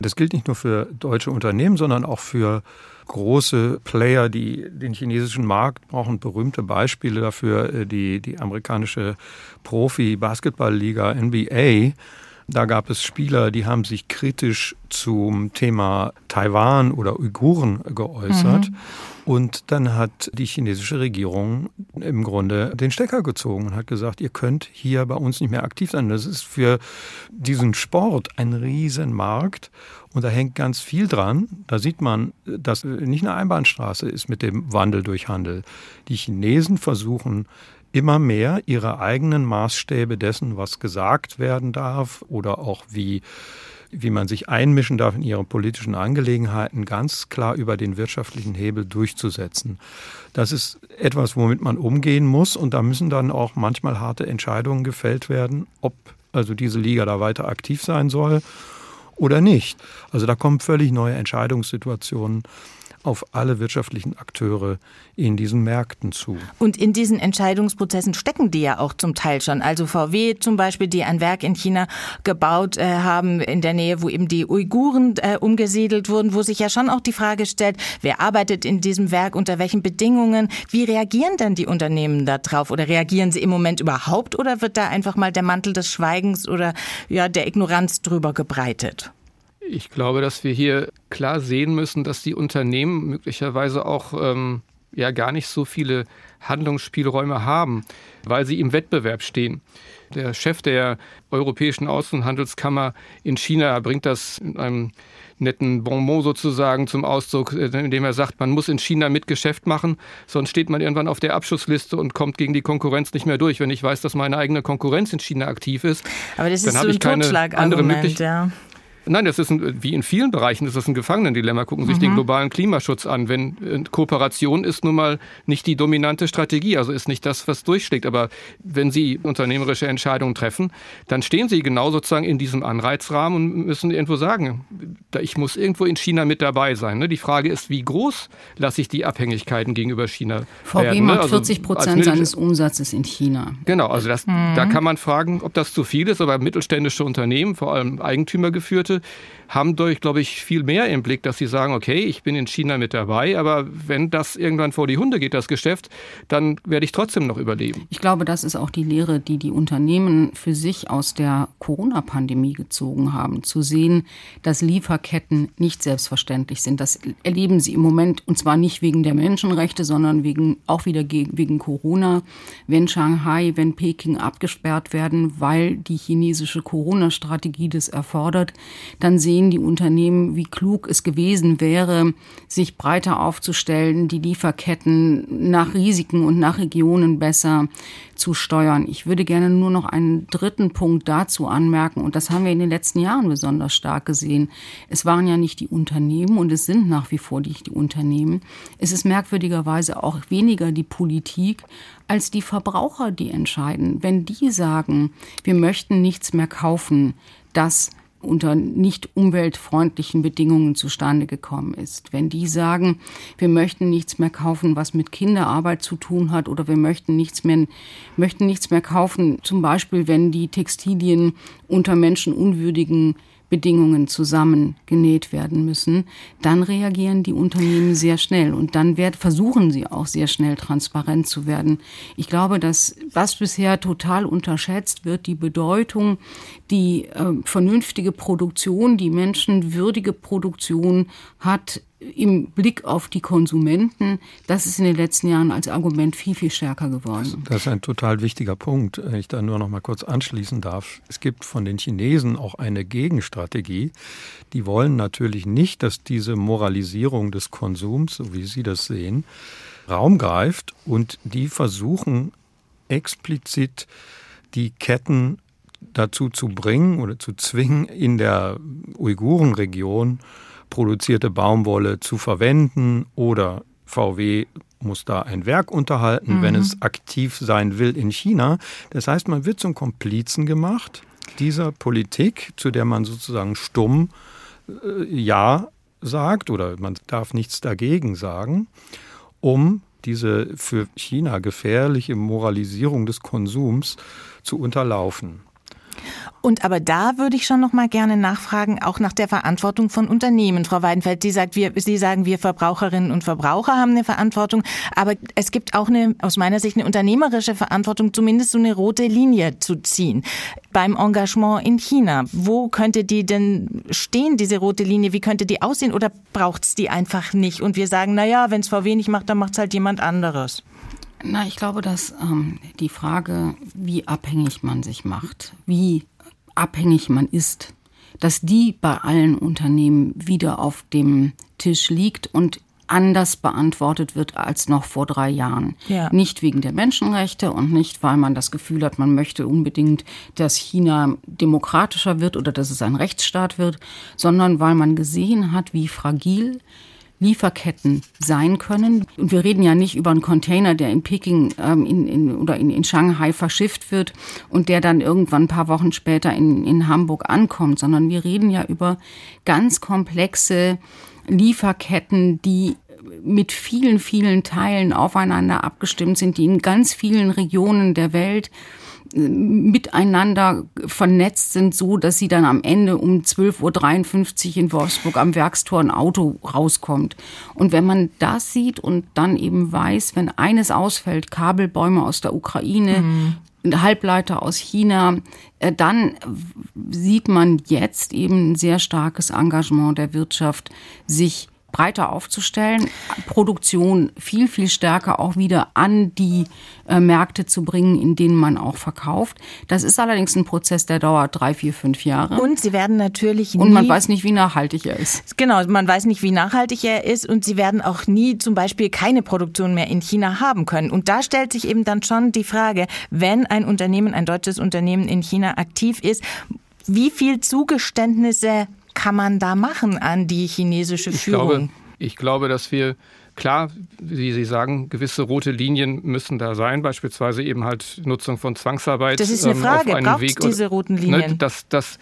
Das gilt nicht nur für deutsche Unternehmen, sondern auch für große Player, die den chinesischen Markt brauchen. Berühmte Beispiele dafür, äh, die, die amerikanische Profi-Basketball-Liga NBA da gab es Spieler, die haben sich kritisch zum Thema Taiwan oder Uiguren geäußert. Mhm. Und dann hat die chinesische Regierung im Grunde den Stecker gezogen und hat gesagt, ihr könnt hier bei uns nicht mehr aktiv sein. Das ist für diesen Sport ein Riesenmarkt und da hängt ganz viel dran. Da sieht man, dass nicht eine Einbahnstraße ist mit dem Wandel durch Handel. Die Chinesen versuchen immer mehr ihre eigenen Maßstäbe dessen, was gesagt werden darf oder auch wie, wie man sich einmischen darf in ihre politischen Angelegenheiten, ganz klar über den wirtschaftlichen Hebel durchzusetzen. Das ist etwas, womit man umgehen muss und da müssen dann auch manchmal harte Entscheidungen gefällt werden, ob also diese Liga da weiter aktiv sein soll oder nicht. Also da kommen völlig neue Entscheidungssituationen auf alle wirtschaftlichen Akteure in diesen Märkten zu. Und in diesen Entscheidungsprozessen stecken die ja auch zum Teil schon. Also VW zum Beispiel, die ein Werk in China gebaut äh, haben, in der Nähe, wo eben die Uiguren äh, umgesiedelt wurden, wo sich ja schon auch die Frage stellt, wer arbeitet in diesem Werk, unter welchen Bedingungen, wie reagieren denn die Unternehmen darauf oder reagieren sie im Moment überhaupt oder wird da einfach mal der Mantel des Schweigens oder ja, der Ignoranz drüber gebreitet? Ich glaube, dass wir hier klar sehen müssen, dass die Unternehmen möglicherweise auch ähm, ja gar nicht so viele Handlungsspielräume haben, weil sie im Wettbewerb stehen. Der Chef der Europäischen Außenhandelskammer in China bringt das in einem netten Bonmot sozusagen zum Ausdruck, äh, indem er sagt, man muss in China mit Geschäft machen, sonst steht man irgendwann auf der Abschussliste und kommt gegen die Konkurrenz nicht mehr durch. Wenn ich weiß, dass meine eigene Konkurrenz in China aktiv ist, Aber das ist dann so habe ich keine andere Möglichkeit. Ja. Nein, das ist ein, wie in vielen Bereichen ist das ein Gefangenendilemma. Gucken Sie sich Mhm. den globalen Klimaschutz an. Wenn äh, Kooperation ist nun mal nicht die dominante Strategie, also ist nicht das, was durchschlägt. Aber wenn Sie unternehmerische Entscheidungen treffen, dann stehen Sie genau sozusagen in diesem Anreizrahmen und müssen irgendwo sagen, ich muss irgendwo in China mit dabei sein. ne? Die Frage ist, wie groß lasse ich die Abhängigkeiten gegenüber China VW werden? ne? macht Also 40 als Prozent seines Umsatzes in China. Genau, also das, Mhm. da kann man fragen, ob das zu viel ist, aber mittelständische Unternehmen, vor allem Eigentümergeführte, haben durch, glaube ich, viel mehr im Blick, dass sie sagen, okay, ich bin in China mit dabei, aber wenn das irgendwann vor die Hunde geht, das Geschäft, dann werde ich trotzdem noch überleben. Ich glaube, das ist auch die Lehre, die die Unternehmen für sich aus der Corona-Pandemie gezogen haben. Zu sehen, dass Lieferketten nicht selbstverständlich sind. Das erleben sie im Moment und zwar nicht wegen der Menschenrechte, sondern wegen, auch wieder wegen Corona. Wenn Shanghai, wenn Peking abgesperrt werden, weil die chinesische Corona-Strategie das erfordert, dann sehen die Unternehmen, wie klug es gewesen wäre, sich breiter aufzustellen, die Lieferketten nach Risiken und nach Regionen besser zu steuern. Ich würde gerne nur noch einen dritten Punkt dazu anmerken, und das haben wir in den letzten Jahren besonders stark gesehen. Es waren ja nicht die Unternehmen und es sind nach wie vor nicht die Unternehmen. Es ist merkwürdigerweise auch weniger die Politik als die Verbraucher, die entscheiden. Wenn die sagen, wir möchten nichts mehr kaufen, das unter nicht umweltfreundlichen Bedingungen zustande gekommen ist. Wenn die sagen, wir möchten nichts mehr kaufen, was mit Kinderarbeit zu tun hat, oder wir möchten nichts mehr, möchten nichts mehr kaufen, zum Beispiel wenn die Textilien unter menschenunwürdigen Bedingungen zusammengenäht werden müssen, dann reagieren die Unternehmen sehr schnell und dann werd, versuchen sie auch sehr schnell transparent zu werden. Ich glaube, dass was bisher total unterschätzt wird, die Bedeutung, die äh, vernünftige Produktion, die menschenwürdige Produktion hat im Blick auf die Konsumenten, das ist in den letzten Jahren als Argument viel, viel stärker geworden. Das ist ein total wichtiger Punkt, wenn ich da nur noch mal kurz anschließen darf. Es gibt von den Chinesen auch eine Gegenstrategie. Die wollen natürlich nicht, dass diese Moralisierung des Konsums, so wie sie das sehen, Raum greift und die versuchen explizit die Ketten dazu zu bringen oder zu zwingen, in der Uigurenregion produzierte Baumwolle zu verwenden oder VW muss da ein Werk unterhalten, mhm. wenn es aktiv sein will in China. Das heißt, man wird zum Komplizen gemacht dieser Politik, zu der man sozusagen stumm äh, Ja sagt oder man darf nichts dagegen sagen, um diese für China gefährliche Moralisierung des Konsums zu unterlaufen. Und aber da würde ich schon noch mal gerne nachfragen, auch nach der Verantwortung von Unternehmen. Frau Weidenfeld, Sie, sagt, wir, Sie sagen, wir Verbraucherinnen und Verbraucher haben eine Verantwortung, aber es gibt auch eine, aus meiner Sicht eine unternehmerische Verantwortung, zumindest so eine rote Linie zu ziehen. Beim Engagement in China, wo könnte die denn stehen, diese rote Linie? Wie könnte die aussehen? Oder braucht es die einfach nicht? Und wir sagen, na ja, wenn es VW nicht macht, dann macht es halt jemand anderes. Na, ich glaube, dass ähm, die Frage, wie abhängig man sich macht, wie abhängig man ist, dass die bei allen Unternehmen wieder auf dem Tisch liegt und anders beantwortet wird als noch vor drei Jahren. Ja. Nicht wegen der Menschenrechte und nicht, weil man das Gefühl hat, man möchte unbedingt, dass China demokratischer wird oder dass es ein Rechtsstaat wird, sondern weil man gesehen hat, wie fragil Lieferketten sein können. Und wir reden ja nicht über einen Container, der in Peking ähm, in, in, oder in, in Shanghai verschifft wird und der dann irgendwann ein paar Wochen später in, in Hamburg ankommt, sondern wir reden ja über ganz komplexe Lieferketten, die mit vielen, vielen Teilen aufeinander abgestimmt sind, die in ganz vielen Regionen der Welt miteinander vernetzt sind, so dass sie dann am Ende um 12.53 Uhr in Wolfsburg am Werkstor ein Auto rauskommt. Und wenn man das sieht und dann eben weiß, wenn eines ausfällt, Kabelbäume aus der Ukraine, mhm. Halbleiter aus China, äh, dann sieht man jetzt eben ein sehr starkes Engagement der Wirtschaft, sich breiter aufzustellen, Produktion viel, viel stärker auch wieder an die äh, Märkte zu bringen, in denen man auch verkauft. Das ist allerdings ein Prozess, der dauert drei, vier, fünf Jahre. Und sie werden natürlich nie, Und man weiß nicht, wie nachhaltig er ist. Genau, man weiß nicht, wie nachhaltig er ist und sie werden auch nie zum Beispiel keine Produktion mehr in China haben können. Und da stellt sich eben dann schon die Frage, wenn ein Unternehmen, ein deutsches Unternehmen in China aktiv ist, wie viel Zugeständnisse kann man da machen an die chinesische Führung? Ich glaube, ich glaube dass wir Klar, wie Sie sagen, gewisse rote Linien müssen da sein, beispielsweise eben halt Nutzung von Zwangsarbeit. Das ist eine ähm, Frage, ähm, braucht Weg diese roten ne, Linien? Ne, das, das,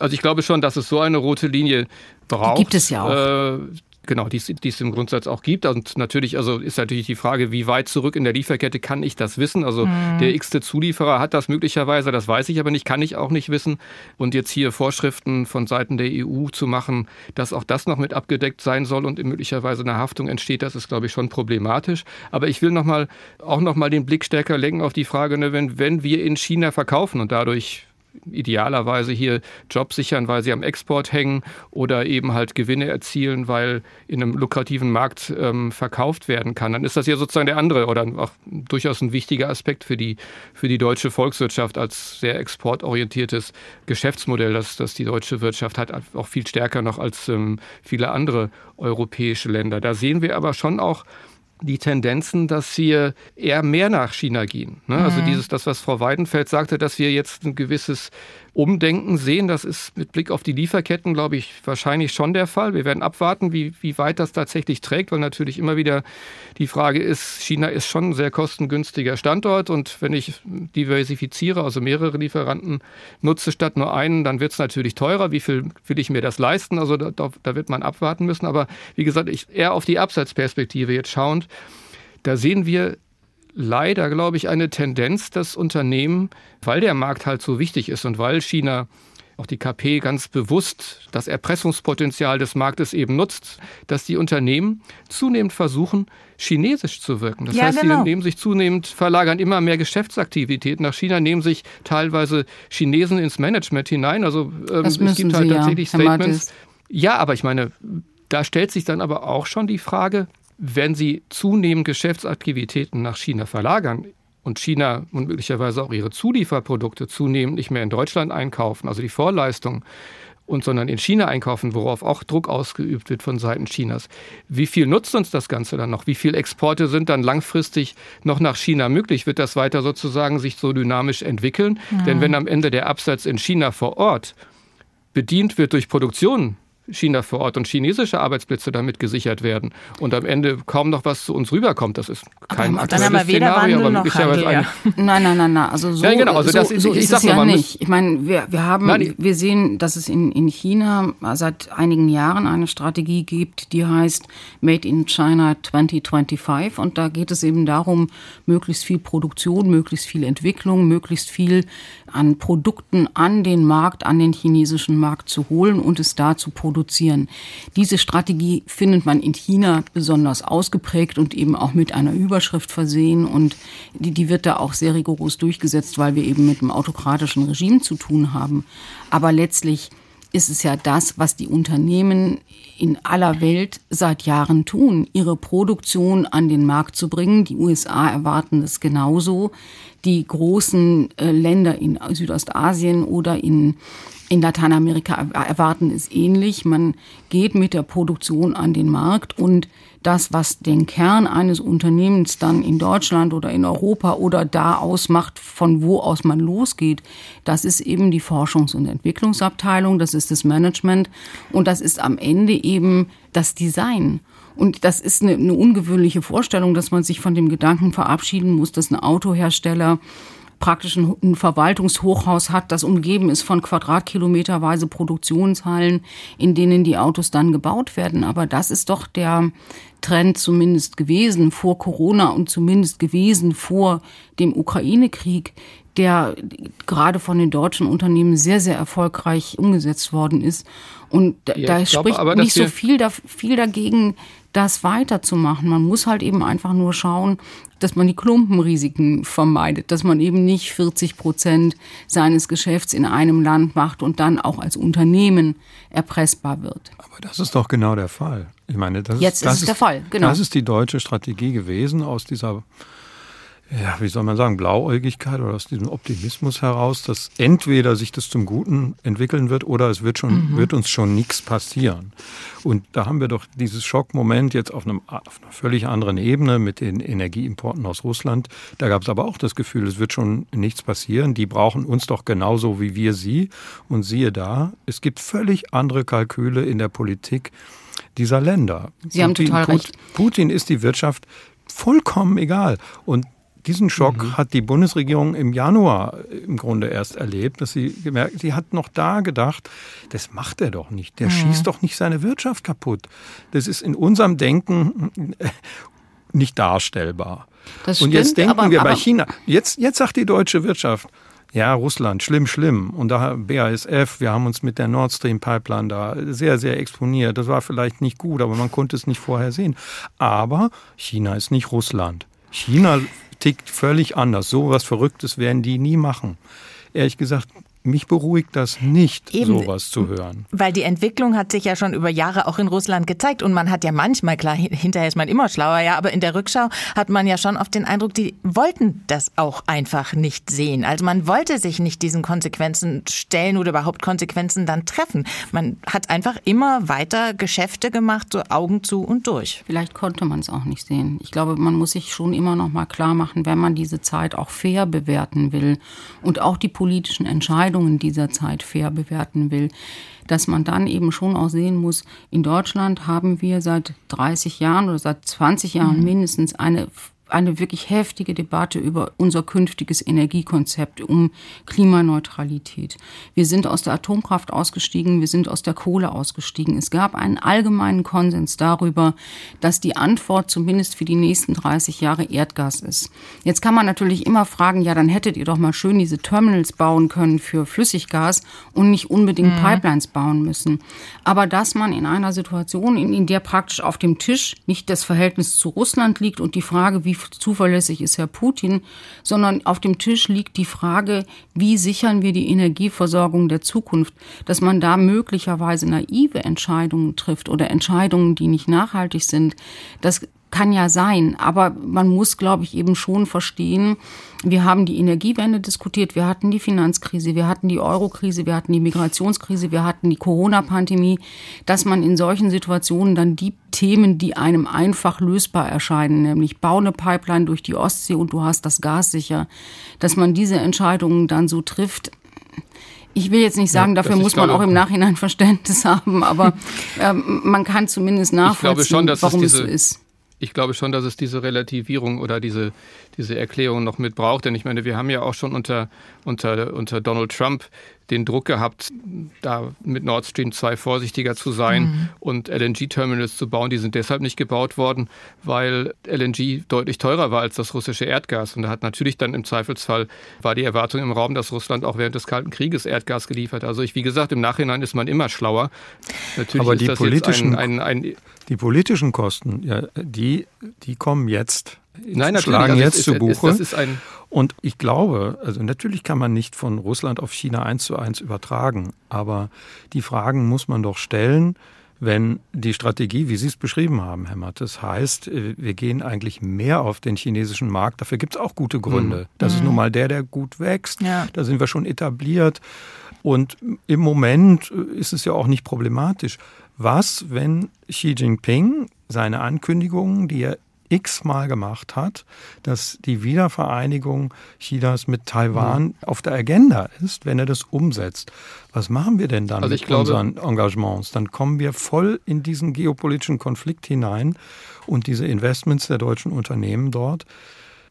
also ich glaube schon, dass es so eine rote Linie braucht. Die gibt es ja auch. Äh, Genau, die, es im Grundsatz auch gibt. Und natürlich, also ist natürlich die Frage, wie weit zurück in der Lieferkette kann ich das wissen? Also mhm. der x-te Zulieferer hat das möglicherweise, das weiß ich aber nicht, kann ich auch nicht wissen. Und jetzt hier Vorschriften von Seiten der EU zu machen, dass auch das noch mit abgedeckt sein soll und möglicherweise eine Haftung entsteht, das ist, glaube ich, schon problematisch. Aber ich will noch mal, auch noch mal den Blick stärker lenken auf die Frage, ne, wenn, wenn wir in China verkaufen und dadurch idealerweise hier Jobs sichern, weil sie am Export hängen oder eben halt Gewinne erzielen, weil in einem lukrativen Markt ähm, verkauft werden kann. Dann ist das ja sozusagen der andere oder auch durchaus ein wichtiger Aspekt für die, für die deutsche Volkswirtschaft als sehr exportorientiertes Geschäftsmodell, das, das die deutsche Wirtschaft hat, auch viel stärker noch als ähm, viele andere europäische Länder. Da sehen wir aber schon auch, die Tendenzen, dass wir eher mehr nach China gehen. Ne? Also mhm. dieses, das, was Frau Weidenfeld sagte, dass wir jetzt ein gewisses Umdenken sehen, das ist mit Blick auf die Lieferketten, glaube ich, wahrscheinlich schon der Fall. Wir werden abwarten, wie, wie weit das tatsächlich trägt, weil natürlich immer wieder die Frage ist, China ist schon ein sehr kostengünstiger Standort und wenn ich diversifiziere, also mehrere Lieferanten nutze statt nur einen, dann wird es natürlich teurer. Wie viel will ich mir das leisten? Also da, da wird man abwarten müssen. Aber wie gesagt, ich eher auf die Absatzperspektive jetzt schauend, da sehen wir leider, glaube ich, eine Tendenz, dass Unternehmen, weil der Markt halt so wichtig ist und weil China auch die KP ganz bewusst das Erpressungspotenzial des Marktes eben nutzt, dass die Unternehmen zunehmend versuchen, chinesisch zu wirken. Das ja, heißt, genau. sie nehmen sich zunehmend, verlagern immer mehr Geschäftsaktivitäten nach China, nehmen sich teilweise Chinesen ins Management hinein. Also ähm, es gibt halt tatsächlich ja, Statements. Ja, aber ich meine, da stellt sich dann aber auch schon die Frage, wenn Sie zunehmend Geschäftsaktivitäten nach China verlagern und China und möglicherweise auch ihre Zulieferprodukte zunehmend nicht mehr in Deutschland einkaufen, also die Vorleistung, und sondern in China einkaufen, worauf auch Druck ausgeübt wird von Seiten Chinas. Wie viel nutzt uns das Ganze dann noch? Wie viele Exporte sind dann langfristig noch nach China möglich? Wird das weiter sozusagen sich so dynamisch entwickeln? Ja. Denn wenn am Ende der Absatz in China vor Ort bedient wird durch Produktion China vor Ort und chinesische Arbeitsplätze damit gesichert werden und am Ende kaum noch was zu uns rüberkommt. Das ist kein aber dann haben wir weder Szenario, Wandel noch Handel, ja. Nein, nein, nein, nein. Also so, ja, genau. also das, so, so ist es ja mal, nicht. Ich meine, wir, wir haben, nein, wir sehen, dass es in, in China seit einigen Jahren eine Strategie gibt, die heißt Made in China 2025 und da geht es eben darum, möglichst viel Produktion, möglichst viel Entwicklung, möglichst viel an Produkten an den Markt, an den chinesischen Markt zu holen und es da zu produzieren. Diese Strategie findet man in China besonders ausgeprägt und eben auch mit einer Überschrift versehen und die, die wird da auch sehr rigoros durchgesetzt, weil wir eben mit einem autokratischen Regime zu tun haben. Aber letztlich ist es ja das, was die Unternehmen in aller Welt seit Jahren tun, ihre Produktion an den Markt zu bringen. Die USA erwarten es genauso. Die großen äh, Länder in Südostasien oder in in Lateinamerika erwarten es ähnlich. Man geht mit der Produktion an den Markt und das, was den Kern eines Unternehmens dann in Deutschland oder in Europa oder da ausmacht, von wo aus man losgeht, das ist eben die Forschungs- und Entwicklungsabteilung, das ist das Management und das ist am Ende eben das Design. Und das ist eine, eine ungewöhnliche Vorstellung, dass man sich von dem Gedanken verabschieden muss, dass ein Autohersteller praktisch ein, Verwaltungshochhaus hat, das umgeben ist von quadratkilometerweise Produktionshallen, in denen die Autos dann gebaut werden. Aber das ist doch der Trend zumindest gewesen vor Corona und zumindest gewesen vor dem Ukraine-Krieg, der gerade von den deutschen Unternehmen sehr, sehr erfolgreich umgesetzt worden ist. Und da, ja, da spricht aber, nicht so viel, da, viel dagegen, das weiterzumachen. Man muss halt eben einfach nur schauen, dass man die Klumpenrisiken vermeidet, dass man eben nicht 40 Prozent seines Geschäfts in einem Land macht und dann auch als Unternehmen erpressbar wird. Aber das ist doch genau der Fall. Ich meine, das Jetzt ist, das ist es der Fall, genau. Das ist die deutsche Strategie gewesen aus dieser ja, wie soll man sagen, Blauäugigkeit oder aus diesem Optimismus heraus, dass entweder sich das zum Guten entwickeln wird oder es wird, schon, mhm. wird uns schon nichts passieren. Und da haben wir doch dieses Schockmoment jetzt auf, einem, auf einer völlig anderen Ebene mit den Energieimporten aus Russland. Da gab es aber auch das Gefühl, es wird schon nichts passieren. Die brauchen uns doch genauso wie wir sie. Und siehe da, es gibt völlig andere Kalküle in der Politik dieser Länder. Sie Putin, haben total recht. Putin ist die Wirtschaft vollkommen egal. Und diesen Schock mhm. hat die Bundesregierung im Januar im Grunde erst erlebt, dass sie gemerkt, sie hat noch da gedacht, das macht er doch nicht. Der mhm. schießt doch nicht seine Wirtschaft kaputt. Das ist in unserem Denken nicht darstellbar. Das Und stimmt, jetzt denken aber, wir bei China, jetzt, jetzt sagt die deutsche Wirtschaft, ja, Russland, schlimm, schlimm. Und da BASF, wir haben uns mit der Nord Stream Pipeline da sehr, sehr exponiert. Das war vielleicht nicht gut, aber man konnte es nicht vorher sehen. Aber China ist nicht Russland. China tickt völlig anders. So was Verrücktes werden die nie machen. Ehrlich gesagt, mich beruhigt das nicht, Eben, sowas zu hören. Weil die Entwicklung hat sich ja schon über Jahre auch in Russland gezeigt. Und man hat ja manchmal, klar, hinterher ist man immer schlauer, ja, aber in der Rückschau hat man ja schon oft den Eindruck, die wollten das auch einfach nicht sehen. Also man wollte sich nicht diesen Konsequenzen stellen oder überhaupt Konsequenzen dann treffen. Man hat einfach immer weiter Geschäfte gemacht, so Augen zu und durch. Vielleicht konnte man es auch nicht sehen. Ich glaube, man muss sich schon immer noch mal klar machen, wenn man diese Zeit auch fair bewerten will und auch die politischen Entscheidungen Entscheidungen dieser Zeit fair bewerten will, dass man dann eben schon auch sehen muss, in Deutschland haben wir seit 30 Jahren oder seit 20 Jahren mhm. mindestens eine eine wirklich heftige Debatte über unser künftiges Energiekonzept, um Klimaneutralität. Wir sind aus der Atomkraft ausgestiegen, wir sind aus der Kohle ausgestiegen. Es gab einen allgemeinen Konsens darüber, dass die Antwort zumindest für die nächsten 30 Jahre Erdgas ist. Jetzt kann man natürlich immer fragen, ja, dann hättet ihr doch mal schön diese Terminals bauen können für Flüssiggas und nicht unbedingt mhm. Pipelines bauen müssen. Aber dass man in einer Situation, in, in der praktisch auf dem Tisch nicht das Verhältnis zu Russland liegt und die Frage, wie zuverlässig ist Herr Putin, sondern auf dem Tisch liegt die Frage, wie sichern wir die Energieversorgung der Zukunft, dass man da möglicherweise naive Entscheidungen trifft oder Entscheidungen, die nicht nachhaltig sind. Das kann ja sein, aber man muss, glaube ich, eben schon verstehen, wir haben die Energiewende diskutiert, wir hatten die Finanzkrise, wir hatten die Eurokrise, wir hatten die Migrationskrise, wir hatten die Corona-Pandemie, dass man in solchen Situationen dann die Themen, die einem einfach lösbar erscheinen, nämlich bau eine Pipeline durch die Ostsee und du hast das Gas sicher, dass man diese Entscheidungen dann so trifft, ich will jetzt nicht sagen, ja, dafür muss man glaube, auch im Nachhinein Verständnis haben, aber äh, man kann zumindest nachvollziehen, schon, warum es so ist ich glaube schon, dass es diese Relativierung oder diese, diese Erklärung noch mit braucht. Denn ich meine, wir haben ja auch schon unter, unter, unter Donald Trump den Druck gehabt, da mit Nord Stream 2 vorsichtiger zu sein mhm. und LNG-Terminals zu bauen. Die sind deshalb nicht gebaut worden, weil LNG deutlich teurer war als das russische Erdgas. Und da hat natürlich dann im Zweifelsfall war die Erwartung im Raum, dass Russland auch während des Kalten Krieges Erdgas geliefert. Also ich, wie gesagt, im Nachhinein ist man immer schlauer. Natürlich Aber die politischen, ein, ein, ein, die politischen Kosten, ja, die, die kommen jetzt. Nein, schlagen also jetzt ist, zu Buche. Das ist ein und ich glaube, also natürlich kann man nicht von Russland auf China eins zu eins übertragen, aber die Fragen muss man doch stellen, wenn die Strategie, wie Sie es beschrieben haben, Herr Mattes, heißt, äh, wir gehen eigentlich mehr auf den chinesischen Markt. Dafür gibt es auch gute Gründe. Mhm. Das ist nun mal der, der gut wächst. Ja. Da sind wir schon etabliert. Und im Moment ist es ja auch nicht problematisch. Was, wenn Xi Jinping seine Ankündigungen, die er x-mal gemacht hat, dass die Wiedervereinigung Chinas mit Taiwan mhm. auf der Agenda ist, wenn er das umsetzt. Was machen wir denn dann also mit glaube, unseren Engagements? Dann kommen wir voll in diesen geopolitischen Konflikt hinein und diese Investments der deutschen Unternehmen dort,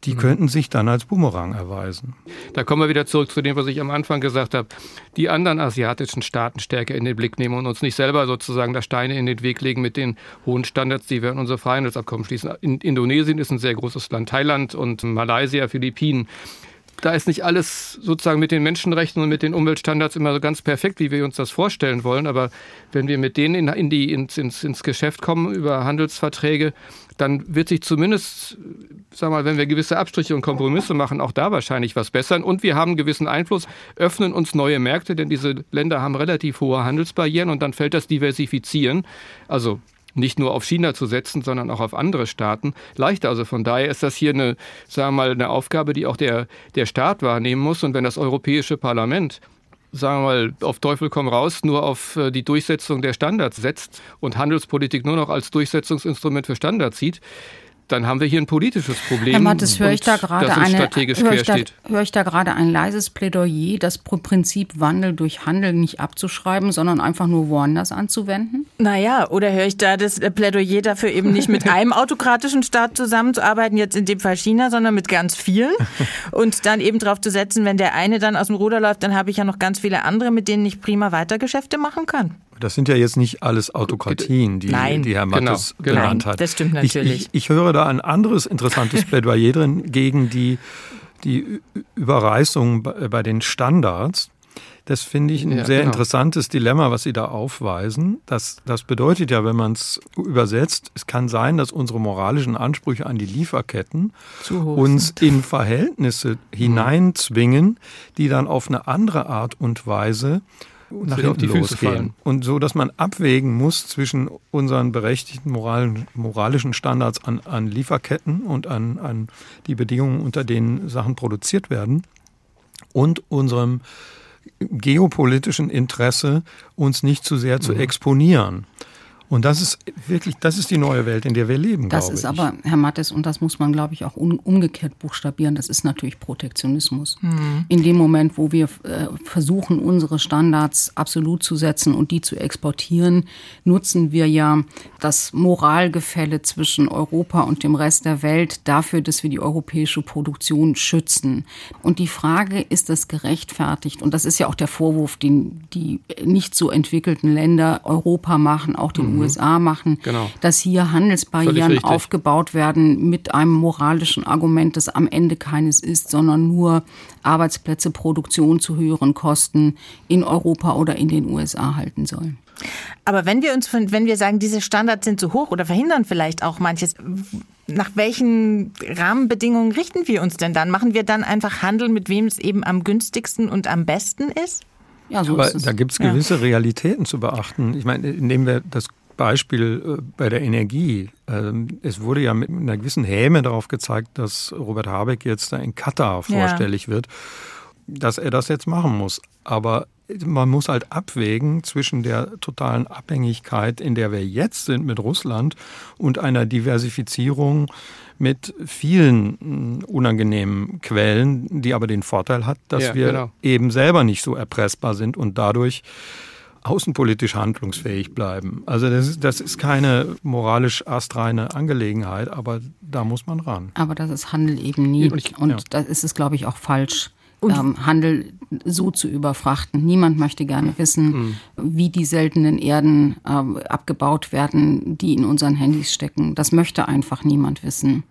die mhm. könnten sich dann als Boomerang erweisen. Da kommen wir wieder zurück zu dem, was ich am Anfang gesagt habe. Die anderen asiatischen Staaten stärker in den Blick nehmen und uns nicht selber sozusagen da Steine in den Weg legen mit den hohen Standards, die wir in unser Freihandelsabkommen schließen. In Indonesien ist ein sehr großes Land, Thailand und Malaysia, Philippinen da ist nicht alles sozusagen mit den Menschenrechten und mit den Umweltstandards immer so ganz perfekt, wie wir uns das vorstellen wollen. Aber wenn wir mit denen in, in die, ins, ins, ins Geschäft kommen über Handelsverträge, dann wird sich zumindest, sag mal, wenn wir gewisse Abstriche und Kompromisse machen, auch da wahrscheinlich was bessern. Und wir haben gewissen Einfluss, öffnen uns neue Märkte, denn diese Länder haben relativ hohe Handelsbarrieren und dann fällt das Diversifizieren, also nicht nur auf China zu setzen, sondern auch auf andere Staaten leichter. Also von daher ist das hier eine, sagen wir mal, eine Aufgabe, die auch der, der Staat wahrnehmen muss. Und wenn das Europäische Parlament sagen wir mal, auf Teufel komm raus, nur auf äh, die Durchsetzung der Standards setzt und Handelspolitik nur noch als Durchsetzungsinstrument für Standards sieht, dann haben wir hier ein politisches Problem. Herr Mattes, höre ich da gerade eine, höre ich da, höre ich da gerade ein leises Plädoyer, das Prinzip Wandel durch Handel nicht abzuschreiben, sondern einfach nur woanders anzuwenden? Naja, oder höre ich da das Plädoyer dafür eben nicht mit einem autokratischen Staat zusammenzuarbeiten, jetzt in dem Fall China, sondern mit ganz vielen und dann eben darauf zu setzen, wenn der eine dann aus dem Ruder läuft, dann habe ich ja noch ganz viele andere, mit denen ich prima Weitergeschäfte machen kann. Das sind ja jetzt nicht alles Autokratien, die, Nein, die Herr Mattes genau, genannt genau. hat. Das stimmt natürlich. Ich, ich, ich, höre da ein anderes interessantes Plädoyer drin gegen die, die Überreißung bei den Standards. Das finde ich ein ja, sehr genau. interessantes Dilemma, was Sie da aufweisen. Das, das bedeutet ja, wenn man es übersetzt, es kann sein, dass unsere moralischen Ansprüche an die Lieferketten uns in Verhältnisse mhm. hineinzwingen, die dann auf eine andere Art und Weise nach hinten die losgehen. Und so, dass man abwägen muss zwischen unseren berechtigten moralen, moralischen Standards an, an Lieferketten und an, an die Bedingungen, unter denen Sachen produziert werden und unserem geopolitischen Interesse, uns nicht zu sehr zu mhm. exponieren. Und das ist wirklich, das ist die neue Welt, in der wir leben. Das ist ich. aber, Herr Mattes, und das muss man, glaube ich, auch umgekehrt buchstabieren, das ist natürlich Protektionismus. Mhm. In dem Moment, wo wir äh, versuchen, unsere Standards absolut zu setzen und die zu exportieren, nutzen wir ja das Moralgefälle zwischen Europa und dem Rest der Welt dafür, dass wir die europäische Produktion schützen. Und die Frage, ist das gerechtfertigt? Und das ist ja auch der Vorwurf, den die nicht so entwickelten Länder Europa machen, auch den mhm. USA machen, genau. dass hier Handelsbarrieren aufgebaut werden mit einem moralischen Argument, das am Ende keines ist, sondern nur Arbeitsplätze, Produktion zu höheren Kosten in Europa oder in den USA halten soll. Aber wenn wir uns, wenn wir sagen, diese Standards sind zu hoch oder verhindern vielleicht auch manches, nach welchen Rahmenbedingungen richten wir uns denn dann? Machen wir dann einfach Handel, mit wem es eben am günstigsten und am besten ist? Ja, so Aber da gibt es gewisse ja. Realitäten zu beachten. Ich meine, nehmen wir das Beispiel äh, bei der Energie. Ähm, es wurde ja mit einer gewissen Häme darauf gezeigt, dass Robert Habeck jetzt da in Katar vorstellig ja. wird, dass er das jetzt machen muss. Aber man muss halt abwägen zwischen der totalen Abhängigkeit, in der wir jetzt sind mit Russland, und einer Diversifizierung mit vielen mm, unangenehmen Quellen, die aber den Vorteil hat, dass ja, wir genau. eben selber nicht so erpressbar sind und dadurch außenpolitisch handlungsfähig bleiben. Also das ist, das ist keine moralisch astreine Angelegenheit, aber da muss man ran. Aber das ist Handel eben nie. Und, und ja. da ist es, glaube ich, auch falsch, ähm, Handel so zu überfrachten. Niemand möchte gerne wissen, mhm. wie die seltenen Erden äh, abgebaut werden, die in unseren Handys stecken. Das möchte einfach niemand wissen.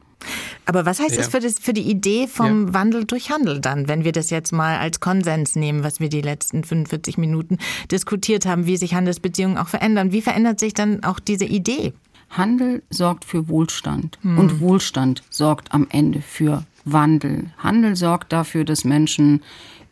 Aber was heißt ja. das, für das für die Idee vom ja. Wandel durch Handel dann, wenn wir das jetzt mal als Konsens nehmen, was wir die letzten 45 Minuten diskutiert haben, wie sich Handelsbeziehungen auch verändern? Wie verändert sich dann auch diese Idee? Handel sorgt für Wohlstand hm. und Wohlstand sorgt am Ende für Wandel. Handel sorgt dafür, dass Menschen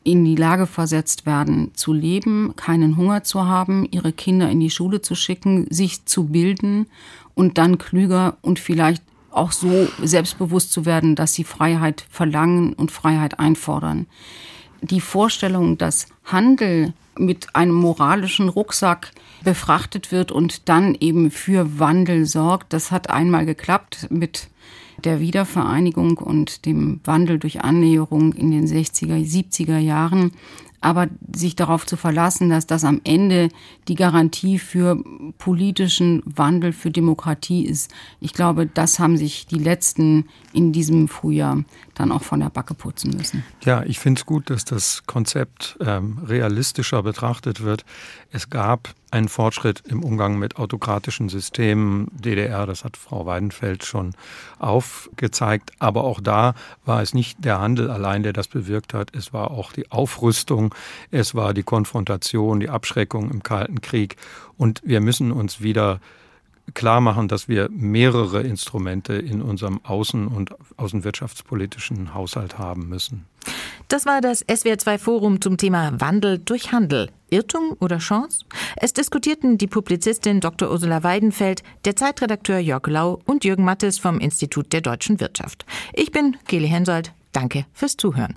in die Lage versetzt werden, zu leben, keinen Hunger zu haben, ihre Kinder in die Schule zu schicken, sich zu bilden und dann klüger und vielleicht auch so selbstbewusst zu werden, dass sie Freiheit verlangen und Freiheit einfordern. Die Vorstellung, dass Handel mit einem moralischen Rucksack befrachtet wird und dann eben für Wandel sorgt, das hat einmal geklappt mit der Wiedervereinigung und dem Wandel durch Annäherung in den 60er, 70er Jahren. Aber sich darauf zu verlassen, dass das am Ende die Garantie für politischen Wandel, für Demokratie ist, ich glaube, das haben sich die Letzten in diesem Frühjahr dann auch von der Backe putzen müssen. Ja, ich finde es gut, dass das Konzept ähm, realistischer betrachtet wird. Es gab einen Fortschritt im Umgang mit autokratischen Systemen. DDR, das hat Frau Weidenfeld schon aufgezeigt. Aber auch da war es nicht der Handel allein, der das bewirkt hat. Es war auch die Aufrüstung, es war die Konfrontation, die Abschreckung im Kalten Krieg. Und wir müssen uns wieder klar machen, dass wir mehrere Instrumente in unserem außen- und außenwirtschaftspolitischen Haushalt haben müssen. Das war das SWR2 Forum zum Thema Wandel durch Handel. Irrtum oder Chance? Es diskutierten die Publizistin Dr. Ursula Weidenfeld, der Zeitredakteur Jörg Lau und Jürgen Mattes vom Institut der deutschen Wirtschaft. Ich bin Geli Hensoldt. Danke fürs Zuhören.